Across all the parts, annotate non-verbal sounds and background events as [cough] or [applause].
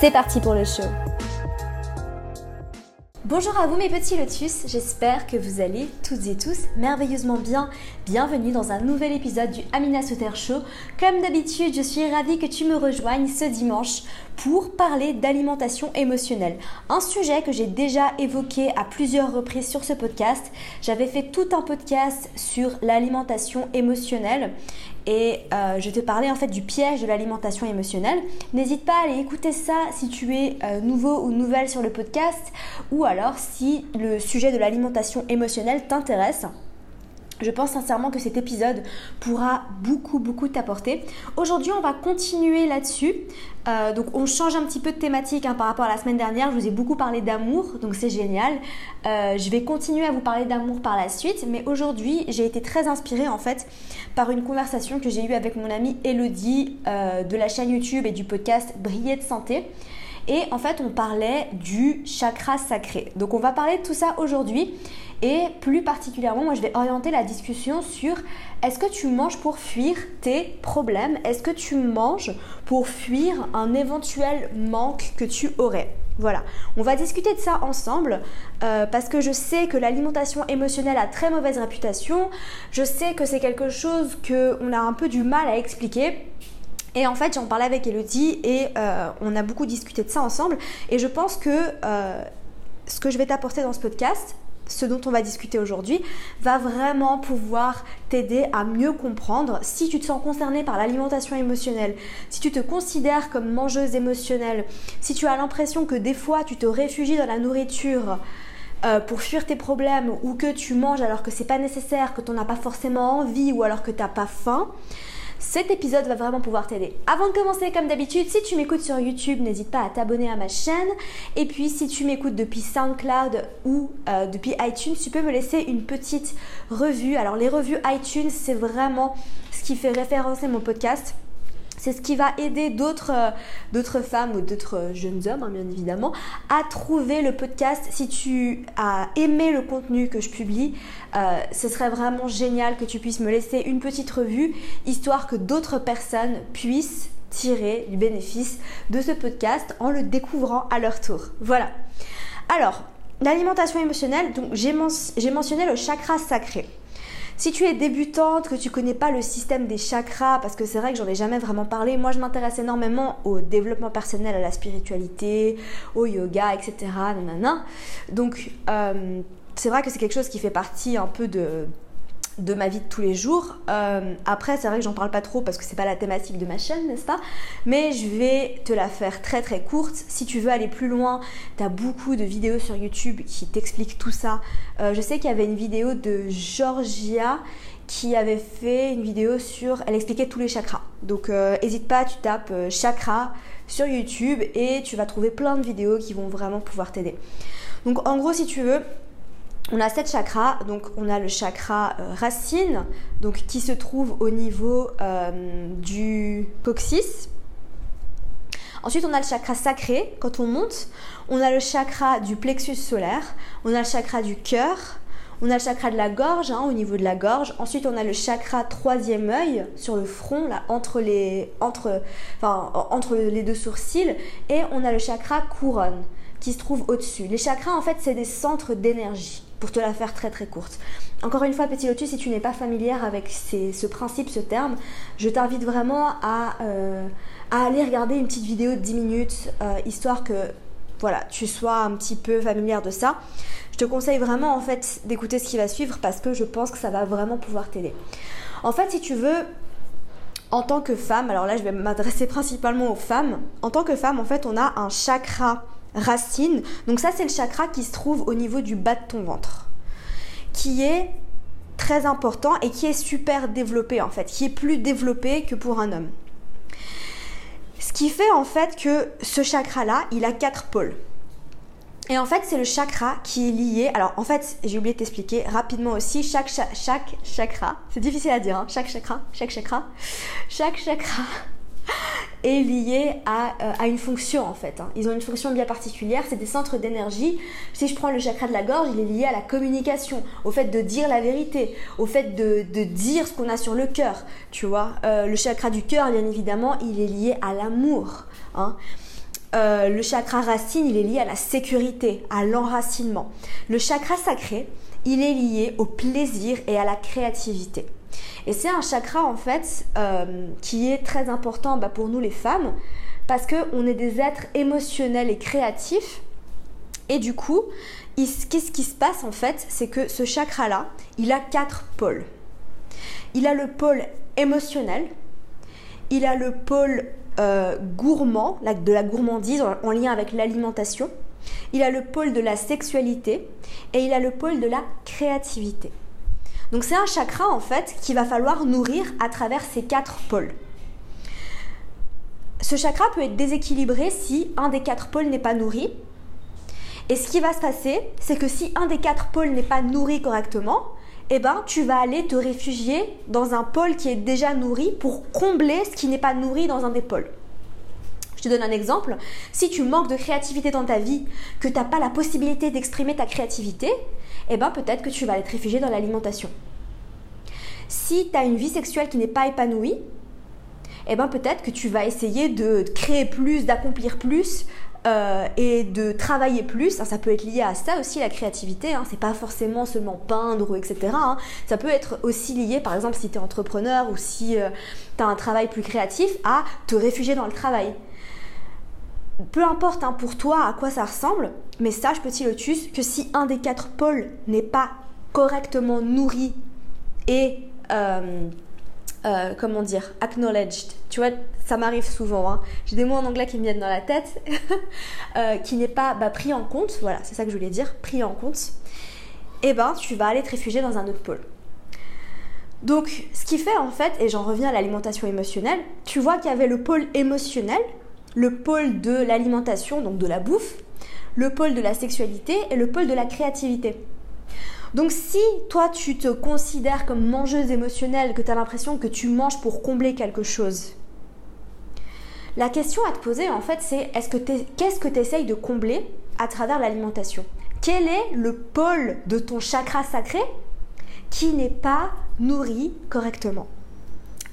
C'est parti pour le show. Bonjour à vous mes petits lotus, j'espère que vous allez toutes et tous merveilleusement bien. Bienvenue dans un nouvel épisode du Amina Soter Show. Comme d'habitude, je suis ravie que tu me rejoignes ce dimanche pour parler d'alimentation émotionnelle. Un sujet que j'ai déjà évoqué à plusieurs reprises sur ce podcast. J'avais fait tout un podcast sur l'alimentation émotionnelle et euh, je te parlais en fait du piège de l'alimentation émotionnelle. N'hésite pas à aller écouter ça si tu es euh, nouveau ou nouvelle sur le podcast ou alors si le sujet de l'alimentation émotionnelle t'intéresse. Je pense sincèrement que cet épisode pourra beaucoup beaucoup t'apporter. Aujourd'hui on va continuer là-dessus. Euh, donc on change un petit peu de thématique hein, par rapport à la semaine dernière. Je vous ai beaucoup parlé d'amour, donc c'est génial. Euh, je vais continuer à vous parler d'amour par la suite, mais aujourd'hui j'ai été très inspirée en fait par une conversation que j'ai eue avec mon amie Elodie euh, de la chaîne YouTube et du podcast Briller de santé. Et en fait, on parlait du chakra sacré. Donc, on va parler de tout ça aujourd'hui. Et plus particulièrement, moi, je vais orienter la discussion sur est-ce que tu manges pour fuir tes problèmes? Est-ce que tu manges pour fuir un éventuel manque que tu aurais? Voilà, on va discuter de ça ensemble euh, parce que je sais que l'alimentation émotionnelle a très mauvaise réputation. Je sais que c'est quelque chose qu'on a un peu du mal à expliquer. Et en fait, j'en parlais avec Elodie et euh, on a beaucoup discuté de ça ensemble. Et je pense que euh, ce que je vais t'apporter dans ce podcast, ce dont on va discuter aujourd'hui, va vraiment pouvoir t'aider à mieux comprendre si tu te sens concerné par l'alimentation émotionnelle, si tu te considères comme mangeuse émotionnelle, si tu as l'impression que des fois tu te réfugies dans la nourriture. Euh, pour fuir tes problèmes ou que tu manges alors que c'est pas nécessaire, que tu n'as pas forcément envie ou alors que tu n'as pas faim, cet épisode va vraiment pouvoir t'aider. Avant de commencer, comme d'habitude, si tu m'écoutes sur YouTube, n'hésite pas à t'abonner à ma chaîne. Et puis, si tu m'écoutes depuis SoundCloud ou euh, depuis iTunes, tu peux me laisser une petite revue. Alors, les revues iTunes, c'est vraiment ce qui fait référencer mon podcast. C'est ce qui va aider d'autres euh, femmes ou d'autres euh, jeunes hommes, hein, bien évidemment, à trouver le podcast. Si tu as aimé le contenu que je publie, euh, ce serait vraiment génial que tu puisses me laisser une petite revue, histoire que d'autres personnes puissent tirer du bénéfice de ce podcast en le découvrant à leur tour. Voilà. Alors, l'alimentation émotionnelle, j'ai mentionné le chakra sacré. Si tu es débutante, que tu connais pas le système des chakras, parce que c'est vrai que j'en ai jamais vraiment parlé, moi je m'intéresse énormément au développement personnel, à la spiritualité, au yoga, etc. Donc euh, c'est vrai que c'est quelque chose qui fait partie un peu de de ma vie de tous les jours. Euh, après, c'est vrai que j'en parle pas trop parce que c'est pas la thématique de ma chaîne, n'est-ce pas? Mais je vais te la faire très très courte. Si tu veux aller plus loin, tu as beaucoup de vidéos sur YouTube qui t'expliquent tout ça. Euh, je sais qu'il y avait une vidéo de Georgia qui avait fait une vidéo sur. Elle expliquait tous les chakras. Donc, n'hésite euh, pas, tu tapes chakra sur YouTube et tu vas trouver plein de vidéos qui vont vraiment pouvoir t'aider. Donc, en gros, si tu veux, on a sept chakras, donc on a le chakra euh, racine, donc qui se trouve au niveau euh, du coccyx. Ensuite, on a le chakra sacré quand on monte. On a le chakra du plexus solaire. On a le chakra du cœur. On a le chakra de la gorge, hein, au niveau de la gorge. Ensuite, on a le chakra troisième œil sur le front, là, entre les, deux sourcils. Et on a le chakra couronne qui se trouve au-dessus. Les chakras, en fait, c'est des centres d'énergie pour te la faire très très courte. Encore une fois, petit lotus, si tu n'es pas familière avec ce principe, ce terme, je t'invite vraiment euh, à, aller regarder une petite vidéo de 10 minutes, euh, histoire que voilà, tu sois un petit peu familière de ça. Je te conseille vraiment en fait d'écouter ce qui va suivre parce que je pense que ça va vraiment pouvoir t'aider. En fait, si tu veux, en tant que femme, alors là je vais m'adresser [laughs] principalement aux femmes, en tant que femme, en fait, on a un chakra racine. Donc ça, c'est le chakra qui se trouve au niveau du bas de ton ventre, qui est très important et qui est super développé en fait, qui est plus développé que pour un homme. ce qui fait en fait que ce chakra-là, il a quatre pôles. Et en fait, c'est le chakra qui est lié. Alors, en fait, j'ai oublié de t'expliquer rapidement aussi. Chaque, chaque chakra, c'est difficile à dire, hein, chaque chakra, chaque chakra, chaque chakra est lié à, euh, à, une fonction en fait. Hein. Ils ont une fonction bien particulière, c'est des centres d'énergie. Si je prends le chakra de la gorge, il est lié à la communication, au fait de dire la vérité, au fait de, de dire ce qu'on a sur le cœur, tu vois. Euh, le chakra du cœur, bien évidemment, il est lié à l'amour. Hein. Euh, le chakra racine, il est lié à la sécurité, à l'enracinement. Le chakra sacré, il est lié au plaisir et à la créativité. Et c'est un chakra en fait euh, qui est très important bah, pour nous les femmes parce qu'on est des êtres émotionnels et créatifs. Et du coup, qu'est-ce qui se passe en fait C'est que ce chakra-là, il a quatre pôles. Il a le pôle émotionnel, il a le pôle euh, gourmand, de la gourmandise en lien avec l'alimentation, il a le pôle de la sexualité et il a le pôle de la créativité. Donc c'est un chakra en fait qu'il va falloir nourrir à travers ces quatre pôles. Ce chakra peut être déséquilibré si un des quatre pôles n'est pas nourri. Et ce qui va se passer, c'est que si un des quatre pôles n'est pas nourri correctement, eh ben, tu vas aller te réfugier dans un pôle qui est déjà nourri pour combler ce qui n'est pas nourri dans un des pôles. Je te donne un exemple. Si tu manques de créativité dans ta vie, que tu n'as pas la possibilité d'exprimer ta créativité, eh ben peut-être que tu vas être réfugié dans l'alimentation. Si tu as une vie sexuelle qui n'est pas épanouie, eh ben peut-être que tu vas essayer de créer plus, d'accomplir plus euh, et de travailler plus. ça peut être lié à ça aussi, la créativité. Hein. C'est pas forcément seulement peindre, etc. Hein. Ça peut être aussi lié, par exemple, si tu es entrepreneur ou si euh, tu as un travail plus créatif, à te réfugier dans le travail peu importe hein, pour toi à quoi ça ressemble, mais sache petit lotus que si un des quatre pôles n'est pas correctement nourri et euh, euh, comment dire acknowledged, tu vois, ça m'arrive souvent. Hein. J'ai des mots en anglais qui me viennent dans la tête, [laughs] euh, qui n'est pas bah, pris en compte. Voilà, c'est ça que je voulais dire, pris en compte. Eh ben, tu vas aller te réfugier dans un autre pôle. Donc, ce qui fait en fait, et j'en reviens à l'alimentation émotionnelle, tu vois qu'il y avait le pôle émotionnel le pôle de l'alimentation, donc de la bouffe, le pôle de la sexualité et le pôle de la créativité. Donc si toi tu te considères comme mangeuse émotionnelle, que tu as l'impression que tu manges pour combler quelque chose, la question à te poser en fait c'est est-ce que qu'est-ce que tu essayes de combler à travers l'alimentation? Quel est le pôle de ton chakra sacré qui n'est pas nourri correctement?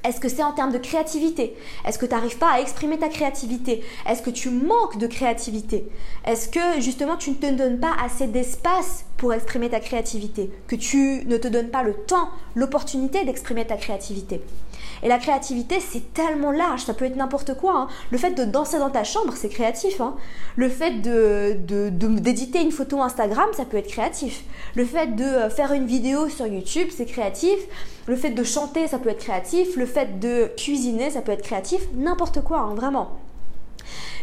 Est-ce que c'est en termes de créativité? Est-ce que tu n'arrives pas à exprimer ta créativité? Est-ce que tu manques de créativité? Est-ce que justement tu ne te donnes pas assez d'espace pour exprimer ta créativité? Que tu ne te donnes pas le temps, l'opportunité d'exprimer ta créativité? Et la créativité, c'est tellement large, ça peut être n'importe quoi. Hein. Le fait de danser dans ta chambre, c'est créatif. Hein. Le fait d'éditer une photo Instagram, ça peut être créatif. Le fait de euh, faire une vidéo sur YouTube, c'est créatif. Le fait de chanter, ça peut être créatif. Le fait de cuisiner, ça peut être créatif. N'importe quoi, hein, vraiment.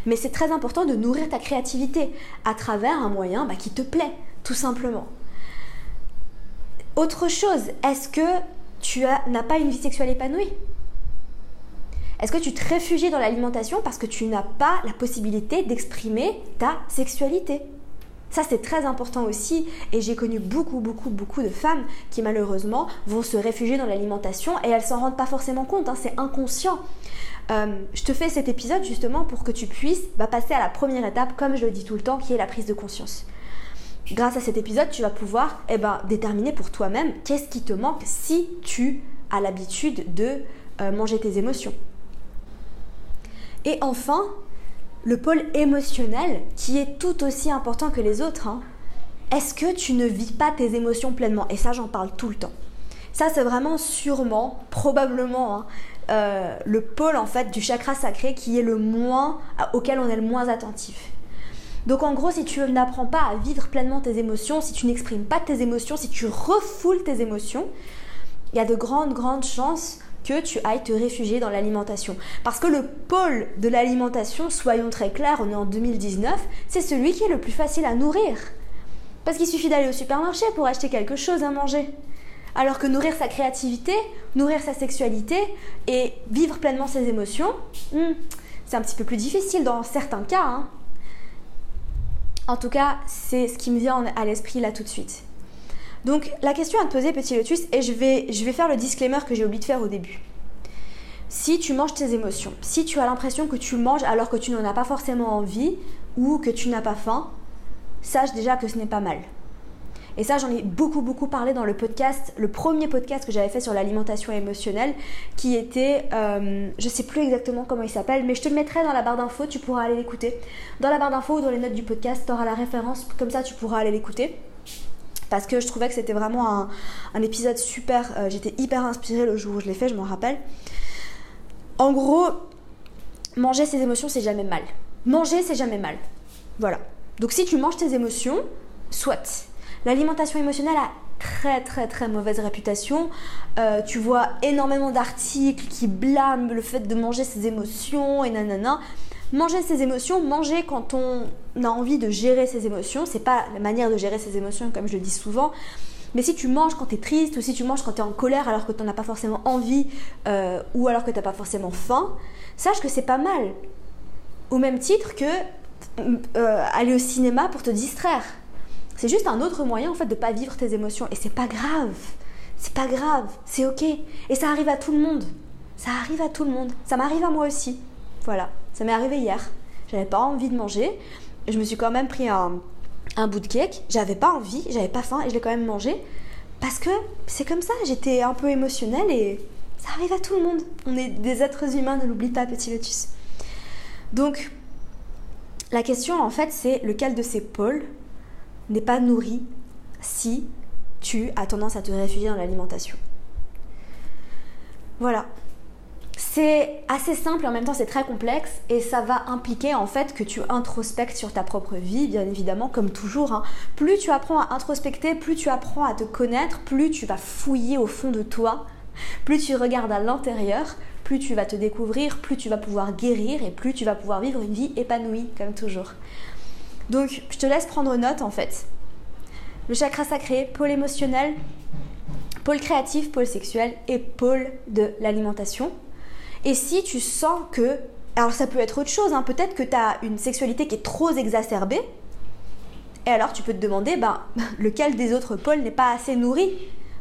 Mais c'est très important de nourrir ta créativité à travers un moyen bah, qui te plaît, tout simplement. Autre chose, est-ce que tu n'as pas une vie sexuelle épanouie? Est-ce que tu te réfugies dans l'alimentation parce que tu n'as pas la possibilité d'exprimer ta sexualité? Ça, c'est très important aussi. Et j'ai connu beaucoup, beaucoup, beaucoup de femmes qui, malheureusement, vont se réfugier dans l'alimentation et elles s'en rendent pas forcément compte. Hein, c'est inconscient. Euh, je te fais cet épisode justement pour que tu puisses bah, passer à la première étape, comme je le dis tout le temps, qui est la prise de conscience grâce à cet épisode, tu vas pouvoir eh ben, déterminer pour toi-même qu'est-ce qui te manque si tu as l'habitude de euh, manger tes émotions. Et enfin, le pôle émotionnel, qui est tout aussi important que les autres. Hein. Est-ce que tu ne vis pas tes émotions pleinement? Et ça, j'en parle tout le temps. Ça, c'est vraiment sûrement, probablement, hein, euh, le pôle en fait du chakra sacré qui est le moins, auquel on est le moins attentif. Donc en gros, si tu n'apprends pas à vivre pleinement tes émotions, si tu n'exprimes pas tes émotions, si tu refoules tes émotions, il y a de grandes, grandes chances que tu ailles te réfugier dans l'alimentation. Parce que le pôle de l'alimentation, soyons très clairs, on est en 2019, c'est celui qui est le plus facile à nourrir. Parce qu'il suffit d'aller au supermarché pour acheter quelque chose à manger. Alors que nourrir sa créativité, nourrir sa sexualité et vivre pleinement ses émotions, hmm, C'est un petit peu plus difficile dans certains cas. Hein. En tout cas, c'est ce qui me vient à l'esprit là tout de suite. Donc la question à te poser, petit lotus, et je vais, je vais faire le disclaimer que j'ai oublié de faire au début. Si tu manges tes émotions, si tu as l'impression que tu manges alors que tu n'en as pas forcément envie ou que tu n'as pas faim, sache déjà que ce n'est pas mal. Et ça, j'en ai beaucoup, beaucoup parlé dans le podcast, le premier podcast que j'avais fait sur l'alimentation émotionnelle, qui était, euh, je sais plus exactement comment il s'appelle, mais je te le mettrai dans la barre d'infos, tu pourras aller l'écouter. Dans la barre d'infos ou dans les notes du podcast, tu auras la référence, comme ça tu pourras aller l'écouter. Parce que je trouvais que c'était vraiment un, épisode super, euh, j'étais hyper inspirée le jour où je l'ai fait, je m'en rappelle. En gros, manger ses émotions, c'est jamais mal. Manger, c'est jamais mal. Voilà. Donc si tu manges tes émotions, soit L'alimentation émotionnelle a très très très mauvaise réputation. Euh, tu vois énormément d'articles qui blâment le fait de manger ses émotions et nanana. Manger ses émotions, manger quand on a envie de gérer ses émotions, c'est pas la manière de gérer ses émotions comme je le dis souvent. Mais si tu manges quand tu es triste ou si tu manges quand tu es en colère alors que tu as pas forcément envie euh, ou alors que tu n'as pas forcément faim, sache que c'est pas mal. Au même titre que euh, aller au cinéma pour te distraire. C'est juste un autre moyen en fait de pas vivre tes émotions et c'est pas grave. C'est pas grave, c'est ok. Et ça arrive à tout le monde. Ça arrive à tout le monde. Ça m'arrive à moi aussi. Voilà, ça m'est arrivé hier. J'avais pas envie de manger. Je me suis quand même pris un, un bout de cake. J'avais pas envie, j'avais pas faim et je l'ai quand même mangé. Parce que c'est comme ça, j'étais un peu émotionnelle et ça arrive à tout le monde. On est des êtres humains, ne l'oublie pas, petit lotus. Donc, la question en fait, c'est lequel de ces pôles n'est pas nourri si tu as tendance à te réfugier dans l'alimentation? Voilà. C'est assez simple en même temps c'est très complexe et ça va impliquer en fait que tu introspectes sur ta propre vie, bien évidemment, comme toujours. Hein. Plus tu apprends à introspecter, plus tu apprends à te connaître, plus tu vas fouiller au fond de toi, plus tu regardes à l'intérieur, plus tu vas te découvrir, plus tu vas pouvoir guérir et plus tu vas pouvoir vivre une vie épanouie, comme toujours. Donc, je te laisse prendre note en fait. Le chakra sacré, pôle émotionnel, pôle créatif, pôle sexuel et pôle de l'alimentation. Et si tu sens que, alors ça peut être autre chose, hein, peut-être que tu as une sexualité qui est trop exacerbée, et alors tu peux te demander, ben, [laughs] lequel des autres pôles n'est pas assez nourri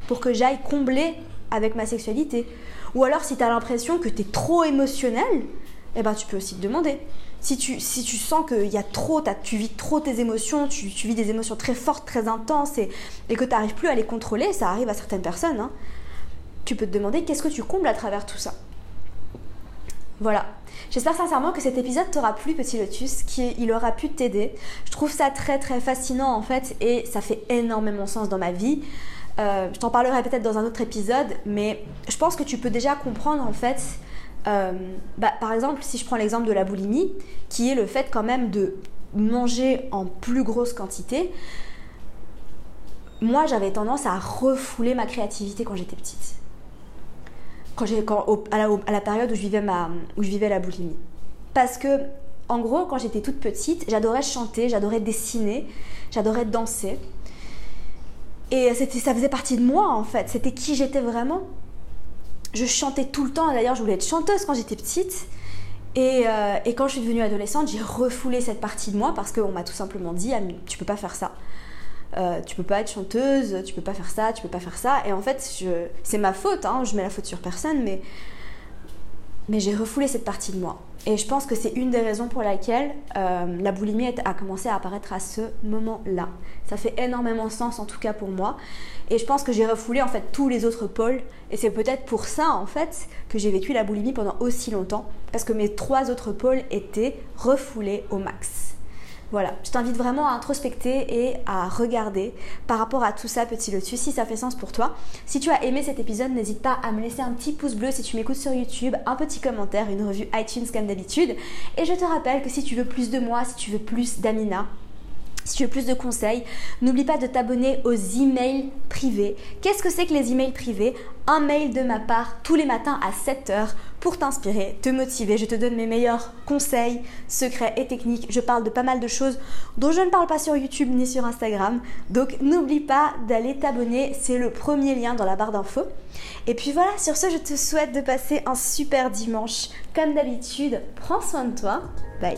pour que j'aille combler avec ma sexualité? Ou alors si tu as l'impression que tu es trop émotionnel, eh ben, tu peux aussi te demander, si tu, sens qu'il y a trop, tu vis trop tes émotions, tu, vis des émotions très fortes, très intenses et, que tu n'arrives plus à les contrôler, ça arrive à certaines personnes, hein, tu peux te demander qu'est-ce que tu combles à travers tout ça? Voilà. J'espère sincèrement que cet épisode t'aura plu, petit lotus, qu'il aura pu t'aider. Je trouve ça très très fascinant en fait et ça fait énormément sens dans ma vie. Euh, je t'en parlerai peut-être dans un autre épisode, mais je pense que tu peux déjà comprendre en fait euh, bah, par exemple, si je prends l'exemple de la boulimie, qui est le fait quand même de manger en plus grosse quantité, moi j'avais tendance à refouler ma créativité quand j'étais petite. Quand j'ai, à, la, période où je, vivais ma, la boulimie. Parce que, en gros, quand j'étais toute petite, j'adorais chanter, j'adorais dessiner, j'adorais danser. Et ça faisait partie de moi en fait, c'était qui j'étais vraiment je chantais tout le temps. D'ailleurs, je voulais être chanteuse quand j'étais petite. Euh, et, quand je suis devenue adolescente, j'ai refoulé cette partie de moi parce qu'on m'a tout simplement dit tu peux pas faire ça. Euh, tu peux pas être chanteuse, tu peux pas faire ça, tu peux pas faire ça. Et en fait, c'est ma faute, hein, je mets la faute sur personne, mais, mais j'ai refoulé cette partie de moi. Et je pense que c'est une des raisons pour laquelle euh, la boulimie a commencé à apparaître à ce moment-là. Ça fait énormément sens en tout cas pour moi. Et je pense que j'ai refoulé en fait tous les autres pôles. Et c'est peut-être pour ça en fait que j'ai vécu la boulimie pendant aussi longtemps. Parce que mes trois autres pôles étaient refoulés au max. Voilà, je t'invite vraiment à introspecter et à regarder par rapport à tout ça, petit lotus, si ça fait sens pour toi. Si tu as aimé cet épisode, n'hésite pas à me laisser un petit pouce bleu si tu m'écoutes sur YouTube, un petit commentaire, une revue iTunes comme d'habitude. Et je te rappelle que si tu veux plus de moi, si tu veux plus d'Amina, Si tu veux plus de conseils, n'oublie pas de t'abonner aux emails privés. Qu'est-ce que c'est que les emails privés? Un mail de ma part tous les matins à 7h pour t'inspirer, te motiver. Je te donne mes meilleurs conseils, secrets et techniques. Je parle de pas mal de choses dont je ne parle pas sur YouTube ni sur Instagram. Donc n'oublie pas d'aller t'abonner. C'est le premier lien dans la barre d'infos. Et puis voilà, sur ce, je te souhaite de passer un super dimanche. Comme d'habitude, prends soin de toi. Bye.